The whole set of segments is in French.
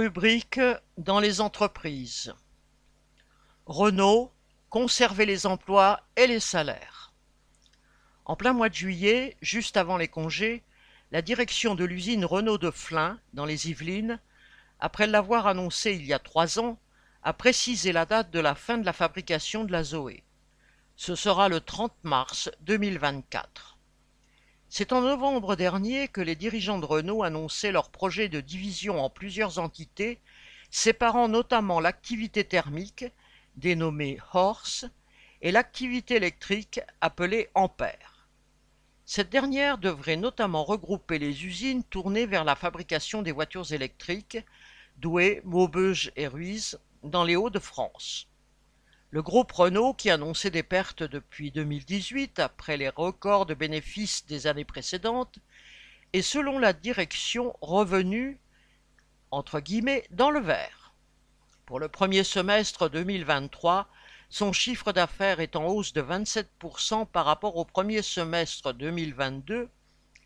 Rubrique dans les entreprises. Renault, conserver les emplois et les salaires. En plein mois de juillet, juste avant les congés, la direction de l'usine Renault de Flins, dans les Yvelines, après l'avoir annoncé il y a trois ans, a précisé la date de la fin de la fabrication de la Zoé. Ce sera le 30 mars 2024. C'est en novembre dernier que les dirigeants de Renault annonçaient leur projet de division en plusieurs entités, séparant notamment l'activité thermique, dénommée Horse, et l'activité électrique, appelée Ampère. Cette dernière devrait notamment regrouper les usines tournées vers la fabrication des voitures électriques, Douai, Maubeuge et Ruiz, dans les Hauts-de-France. Le groupe Renault, qui annonçait des pertes depuis 2018 après les records de bénéfices des années précédentes, est selon la direction revenu entre guillemets dans le vert. Pour le premier semestre 2023, son chiffre d'affaires est en hausse de 27% par rapport au premier semestre 2022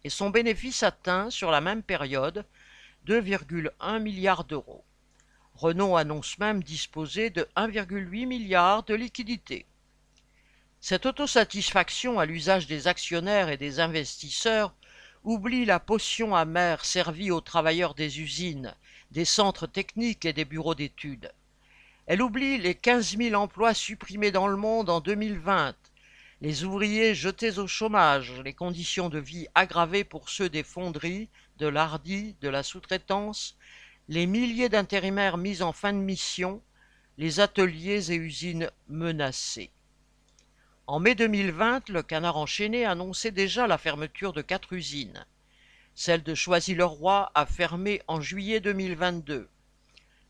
et son bénéfice atteint sur la même période 2,1 milliards d'euros. Renault annonce même disposer de 1,8 milliard de liquidités. Cette autosatisfaction à l'usage des actionnaires et des investisseurs oublie la potion amère servie aux travailleurs des usines, des centres techniques et des bureaux d'études. Elle oublie les 15 000 emplois supprimés dans le monde en 2020, les ouvriers jetés au chômage, les conditions de vie aggravées pour ceux des fonderies, de l'hardi, de la sous-traitance, les milliers d'intérimaires mis en fin de mission, les ateliers et usines menacés. En mai 2020, le Canard enchaîné annonçait déjà la fermeture de quatre usines. Celle de Choisy-le-Roi a fermé en juillet 2022.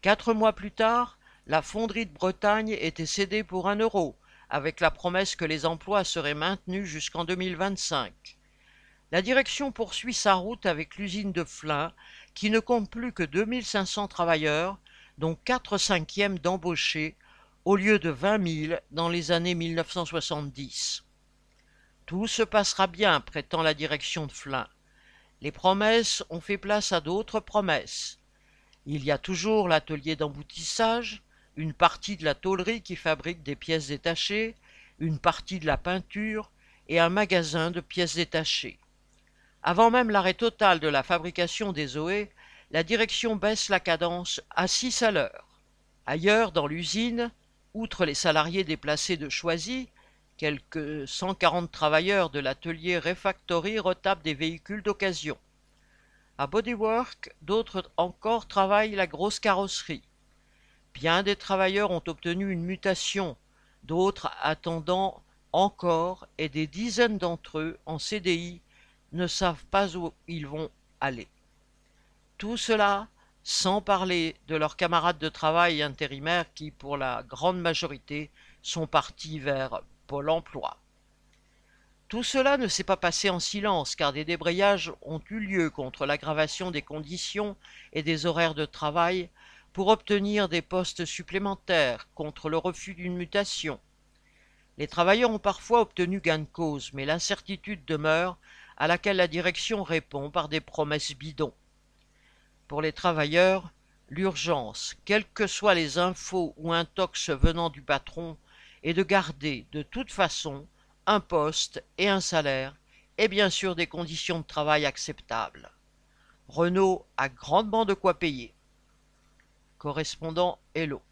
Quatre mois plus tard, la fonderie de Bretagne était cédée pour un euro, avec la promesse que les emplois seraient maintenus jusqu'en 2025. La direction poursuit sa route avec l'usine de Flins, qui ne compte plus que 2500 travailleurs, dont 4 cinquièmes d'embauchés, au lieu de 20 000 dans les années 1970. Tout se passera bien, prétend la direction de Flins. Les promesses ont fait place à d'autres promesses. Il y a toujours l'atelier d'emboutissage, une partie de la tôlerie qui fabrique des pièces détachées, une partie de la peinture et un magasin de pièces détachées. Avant même l'arrêt total de la fabrication des Zoé, la direction baisse la cadence à 6 à l'heure. Ailleurs, dans l'usine, outre les salariés déplacés de Choisy, quelques 140 travailleurs de l'atelier Refactory retapent des véhicules d'occasion. À Bodywork, d'autres encore travaillent la grosse carrosserie. Bien des travailleurs ont obtenu une mutation, d'autres attendant encore, et des dizaines d'entre eux en CDI ne savent pas où ils vont aller. Tout cela sans parler de leurs camarades de travail intérimaires qui, pour la grande majorité, sont partis vers Pôle emploi. Tout cela ne s'est pas passé en silence car des débrayages ont eu lieu contre l'aggravation des conditions et des horaires de travail pour obtenir des postes supplémentaires contre le refus d'une mutation. Les travailleurs ont parfois obtenu gain de cause, mais l'incertitude demeure à laquelle la direction répond par des promesses bidons. Pour les travailleurs, l'urgence, quelles que soient les infos ou intox venant du patron, est de garder de toute façon un poste et un salaire, et bien sûr des conditions de travail acceptables. Renault a grandement de quoi payer. Correspondant Hello.